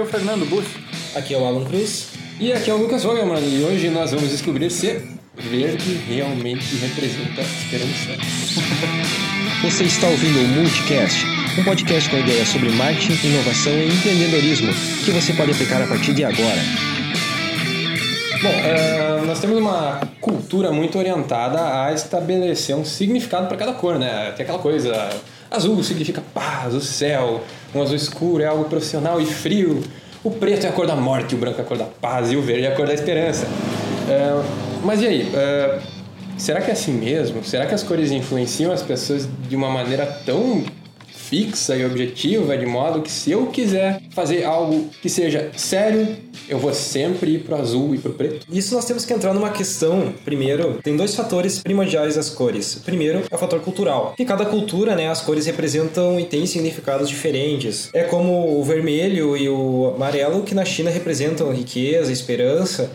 é o Fernando Bush. Aqui é o Alan Cruz. E aqui é o Lucas Vogelman e hoje nós vamos descobrir se verde realmente representa esperança. Você está ouvindo o Multicast, um podcast com ideias sobre marketing, inovação e empreendedorismo que você pode aplicar a partir de agora. Bom, uh, nós temos uma cultura muito orientada a estabelecer um significado para cada cor, né? Tem aquela coisa, azul significa paz, o céu, um azul escuro é algo profissional e frio, o preto é a cor da morte, o branco é a cor da paz e o verde é a cor da esperança. Uh, mas e aí? Uh, será que é assim mesmo? Será que as cores influenciam as pessoas de uma maneira tão fixa e objetiva, de modo que se eu quiser fazer algo que seja sério, eu vou sempre ir pro azul e pro preto? Isso nós temos que entrar numa questão, primeiro, tem dois fatores primordiais das cores. O primeiro é o fator cultural. Em cada cultura, né, as cores representam e têm significados diferentes. É como o vermelho e o amarelo que na China representam riqueza, esperança.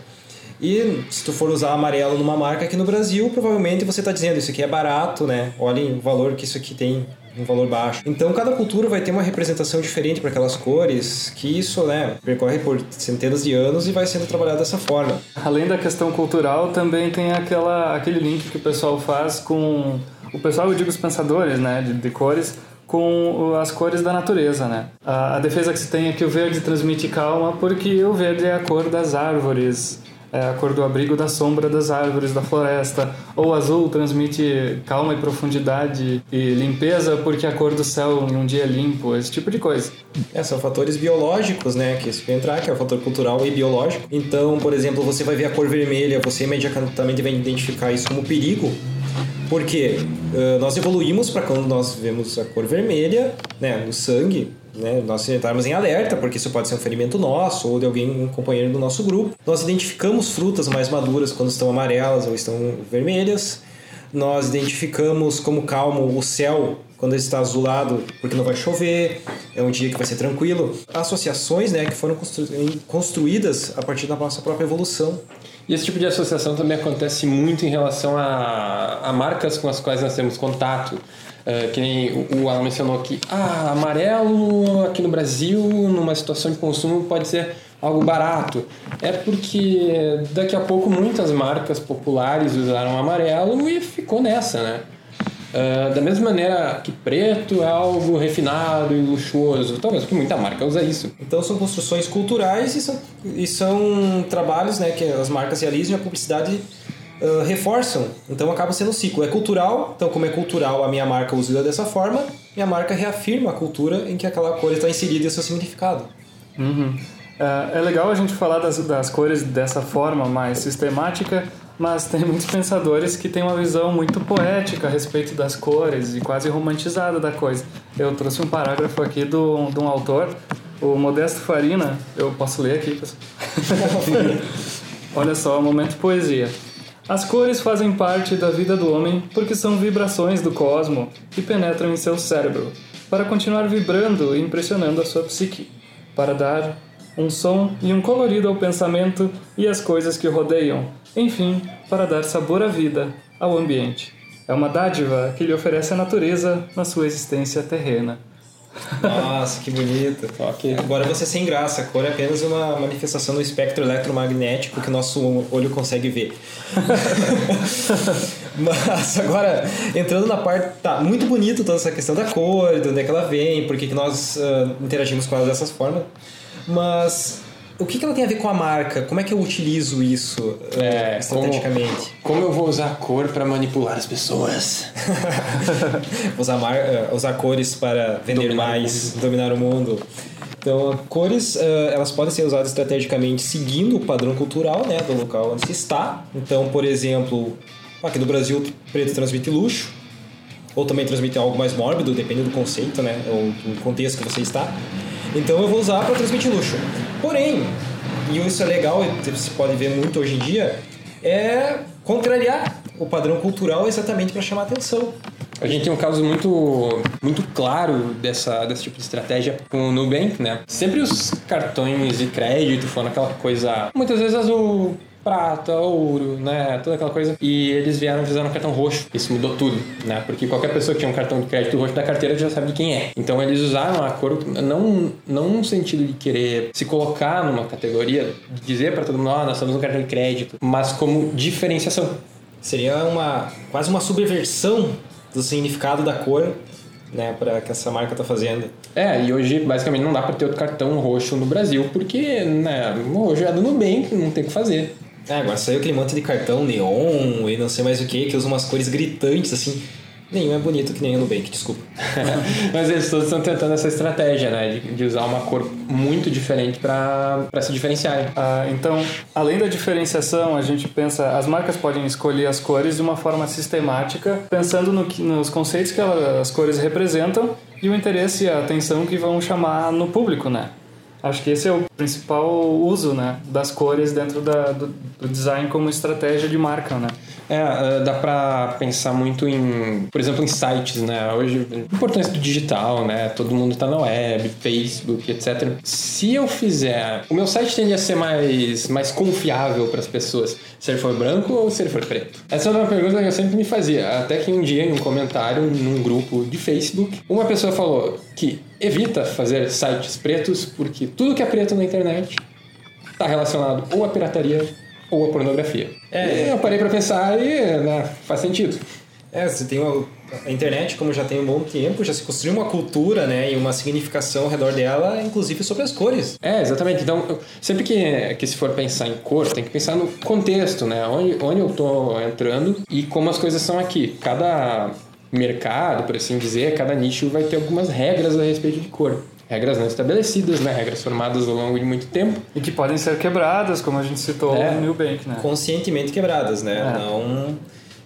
E se tu for usar amarelo numa marca aqui no Brasil, provavelmente você está dizendo isso aqui é barato, né? Olhem o valor que isso aqui tem um valor baixo. Então cada cultura vai ter uma representação diferente para aquelas cores, que isso, né, percorre por centenas de anos e vai sendo trabalhado dessa forma. Além da questão cultural, também tem aquela aquele link que o pessoal faz com o pessoal, eu digo os pensadores, né, de, de cores com as cores da natureza, né? A, a defesa que se tem é que o verde transmite calma porque o verde é a cor das árvores, é a cor do abrigo da sombra das árvores da floresta. Ou azul transmite calma e profundidade e limpeza porque a cor do céu em um dia é limpo, esse tipo de coisa. É, são fatores biológicos, né, que isso vai entrar, que é o fator cultural e biológico. Então, por exemplo, você vai ver a cor vermelha, você imediatamente vai identificar isso como perigo, porque uh, nós evoluímos para quando nós vemos a cor vermelha, né, no sangue, né, nós entrarmos em alerta, porque isso pode ser um ferimento nosso ou de alguém, um companheiro do nosso grupo. Nós identificamos frutas mais maduras quando estão amarelas ou estão vermelhas. Nós identificamos como calmo o céu quando está azulado, porque não vai chover, é um dia que vai ser tranquilo. Associações né, que foram constru construídas a partir da nossa própria evolução. E esse tipo de associação também acontece muito em relação a, a marcas com as quais nós temos contato. Uh, que nem o Alan mencionou aqui, ah, amarelo aqui no Brasil, numa situação de consumo, pode ser algo barato. É porque daqui a pouco muitas marcas populares usaram amarelo e ficou nessa, né? Uh, da mesma maneira que preto é algo refinado e luxuoso, talvez porque muita marca usa isso. Então são construções culturais e são, e são trabalhos né, que as marcas realizam e a publicidade uh, reforçam. Então acaba sendo um ciclo. É cultural, então como é cultural a minha marca usa dessa forma, minha marca reafirma a cultura em que aquela cor está inserida e o seu significado. Uhum. É, é legal a gente falar das, das cores dessa forma mais sistemática, mas tem muitos pensadores que têm uma visão muito poética a respeito das cores e quase romantizada da coisa. Eu trouxe um parágrafo aqui do, de um autor, o Modesto Farina, eu posso ler aqui, pessoal? Olha só, momento poesia. As cores fazem parte da vida do homem porque são vibrações do cosmo que penetram em seu cérebro, para continuar vibrando e impressionando a sua psique, para dar um som e um colorido ao pensamento e às coisas que o rodeiam, enfim, para dar sabor à vida, ao ambiente. É uma dádiva que lhe oferece a natureza na sua existência terrena. Nossa, que bonito. okay. Agora você sem graça, a cor é apenas uma manifestação do espectro eletromagnético que o nosso olho consegue ver. Mas agora, entrando na parte. Tá, muito bonito toda essa questão da cor, de onde é que ela vem, por que nós uh, interagimos com ela dessas formas. Mas o que, que ela tem a ver com a marca? Como é que eu utilizo isso é, estrategicamente? Como, como, eu vou usar a cor para manipular as pessoas? usar, mar, uh, usar cores para vender dominar mais, o dominar o mundo. Então, cores, uh, elas podem ser usadas estrategicamente seguindo o padrão cultural né, do local onde se está. Então, por exemplo, aqui no Brasil, preto transmite luxo, ou também transmite algo mais mórbido, depende do conceito, né, ou do contexto que você está. Então eu vou usar para transmitir luxo. Porém, e isso é legal, você pode ver muito hoje em dia, é contrariar o padrão cultural exatamente para chamar atenção. A gente tem um caso muito, muito claro dessa, desse tipo de estratégia com o Nubank, né? Sempre os cartões de crédito foram aquela coisa, muitas vezes azul, prata, ouro, né? Toda aquela coisa. E eles vieram e fizeram um cartão roxo. Isso mudou tudo, né? Porque qualquer pessoa que tinha um cartão de crédito roxo da carteira já sabe de quem é. Então eles usaram a cor não, não no sentido de querer se colocar numa categoria, dizer para todo mundo, ah, nós somos um cartão de crédito, mas como diferenciação. Seria uma quase uma subversão do significado da cor né, para que essa marca está fazendo. É, e hoje basicamente não dá para ter outro cartão roxo no Brasil, porque né, hoje é do Nubank, não tem o que fazer. É, agora saiu aquele monte de cartão neon e não sei mais o que, que usa umas cores gritantes assim. Nenhum é bonito que nem o Nubank, desculpa. Mas eles todos estão tentando essa estratégia, né? De, de usar uma cor muito diferente para se diferenciarem. Ah, então, além da diferenciação, a gente pensa... As marcas podem escolher as cores de uma forma sistemática, pensando no que, nos conceitos que elas, as cores representam e o interesse e a atenção que vão chamar no público, né? Acho que esse é o principal uso né, das cores dentro da, do, do design como estratégia de marca, né? É, dá pra pensar muito em, por exemplo, em sites, né? Hoje, importância do digital, né? Todo mundo tá na web, Facebook, etc. Se eu fizer. O meu site tende a ser mais, mais confiável para as pessoas, se ele for branco ou se ele for preto? Essa é uma pergunta que eu sempre me fazia. Até que um dia, em um comentário, num grupo de Facebook, uma pessoa falou que evita fazer sites pretos porque tudo que é preto na internet está relacionado ou à pirataria ou a pornografia. É. E eu parei para pensar e né, faz sentido. É, você tem uma, a internet, como já tem um bom tempo, já se construiu uma cultura, né, e uma significação ao redor dela, inclusive sobre as cores. É, exatamente. Então, sempre que, que se for pensar em cor, tem que pensar no contexto, né, onde, onde eu estou entrando e como as coisas são aqui. Cada mercado, por assim dizer, cada nicho vai ter algumas regras a respeito de cor regras não estabelecidas, né? Regras formadas ao longo de muito tempo. E que podem ser quebradas, como a gente citou é, no New Bank, né? Conscientemente quebradas, né? É. Não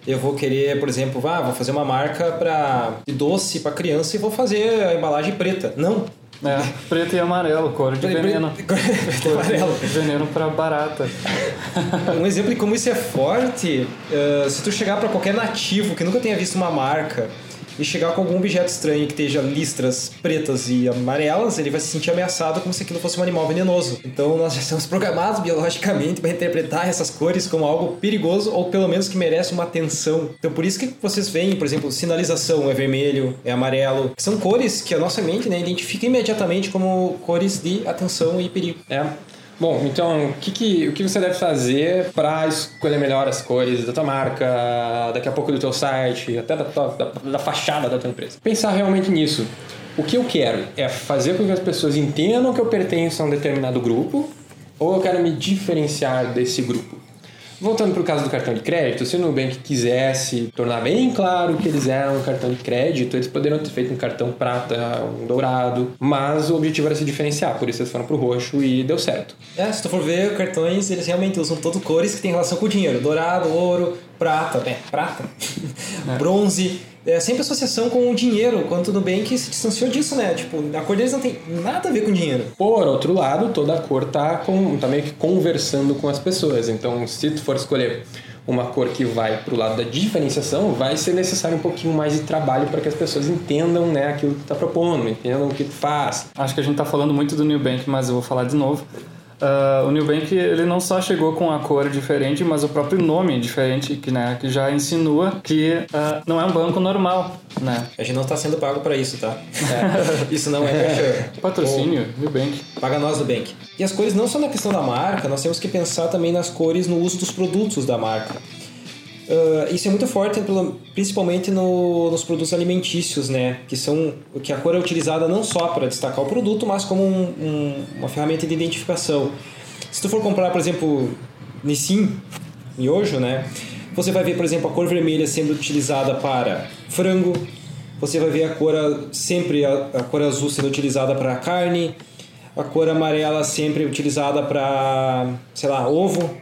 eu vou querer, por exemplo, ah, vou fazer uma marca para de doce para criança e vou fazer a embalagem preta. Não. É, preto e amarelo, cor de veneno. preto e amarelo. Veneno para barata. um exemplo de como isso é forte, uh, se tu chegar para qualquer nativo que nunca tenha visto uma marca e chegar com algum objeto estranho que esteja listras pretas e amarelas, ele vai se sentir ameaçado como se aquilo fosse um animal venenoso. Então nós já estamos programados biologicamente para interpretar essas cores como algo perigoso ou pelo menos que merece uma atenção. Então por isso que vocês veem, por exemplo, sinalização é vermelho, é amarelo, são cores que a nossa mente né, identifica imediatamente como cores de atenção e perigo. É. Bom, então, o que, que, o que você deve fazer para escolher melhor as cores da tua marca, daqui a pouco do teu site, até da, tua, da, da fachada da tua empresa? Pensar realmente nisso. O que eu quero é fazer com que as pessoas entendam que eu pertenço a um determinado grupo ou eu quero me diferenciar desse grupo? Voltando para o caso do cartão de crédito, se o Nubank quisesse tornar bem claro que eles eram um cartão de crédito, eles poderiam ter feito um cartão prata, um dourado, mas o objetivo era se diferenciar, por isso eles foram para o roxo e deu certo. É, se tu for ver, cartões eles realmente usam todas cores que têm relação com o dinheiro: dourado, ouro, prata, é, prata, é. bronze é sempre associação com o dinheiro, quando tudo bem que se distanciou disso, né? Tipo, a cor deles não tem nada a ver com dinheiro. Por outro lado, toda a cor tá, com, tá meio que conversando com as pessoas. Então, se tu for escolher uma cor que vai para o lado da diferenciação, vai ser necessário um pouquinho mais de trabalho para que as pessoas entendam né, aquilo que tu está propondo, entendam o que tu faz. Acho que a gente está falando muito do New Bank, mas eu vou falar de novo. Uh, o New Bank ele não só chegou com a cor diferente, mas o próprio nome diferente, que, né, que já insinua que uh, não é um banco normal. Né? A gente não está sendo pago para isso, tá? É. Isso não é, é. patrocínio, Ou, New Bank. Paga nós do Bank. E as cores não só na questão da marca, nós temos que pensar também nas cores no uso dos produtos da marca. Uh, isso é muito forte, principalmente no, nos produtos alimentícios, né? Que são que a cor é utilizada não só para destacar o produto, mas como um, um, uma ferramenta de identificação. Se tu for comprar, por exemplo, Nissin, miojo, né? Você vai ver, por exemplo, a cor vermelha sendo utilizada para frango. Você vai ver a cor sempre a, a cor azul sendo utilizada para carne, a cor amarela sempre utilizada para, sei lá, ovo.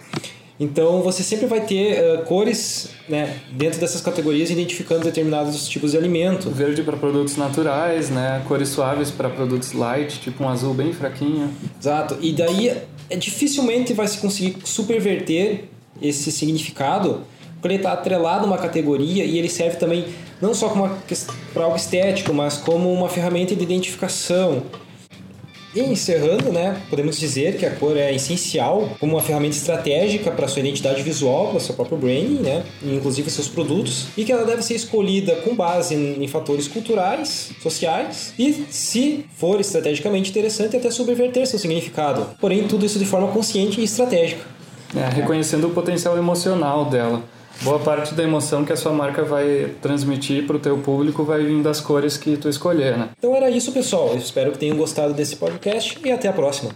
Então você sempre vai ter uh, cores né, dentro dessas categorias identificando determinados tipos de alimento. Verde para produtos naturais, né? cores suaves para produtos light, tipo um azul bem fraquinho. Exato. E daí é, dificilmente vai se conseguir superverter esse significado porque ele está atrelado a uma categoria e ele serve também não só para algo estético, mas como uma ferramenta de identificação E encerrando, né, podemos dizer que a cor é essencial como uma ferramenta estratégica para sua identidade visual, para seu próprio branding, né, inclusive seus produtos, e que ela deve ser escolhida com base em fatores culturais, sociais e, se for estrategicamente interessante, até subverter seu significado. Porém, tudo isso de forma consciente e estratégica. É, reconhecendo o potencial emocional dela. Boa parte da emoção que a sua marca vai transmitir para o teu público vai vir das cores que tu escolher, né? Então era isso, pessoal. Eu espero que tenham gostado desse podcast e até a próxima.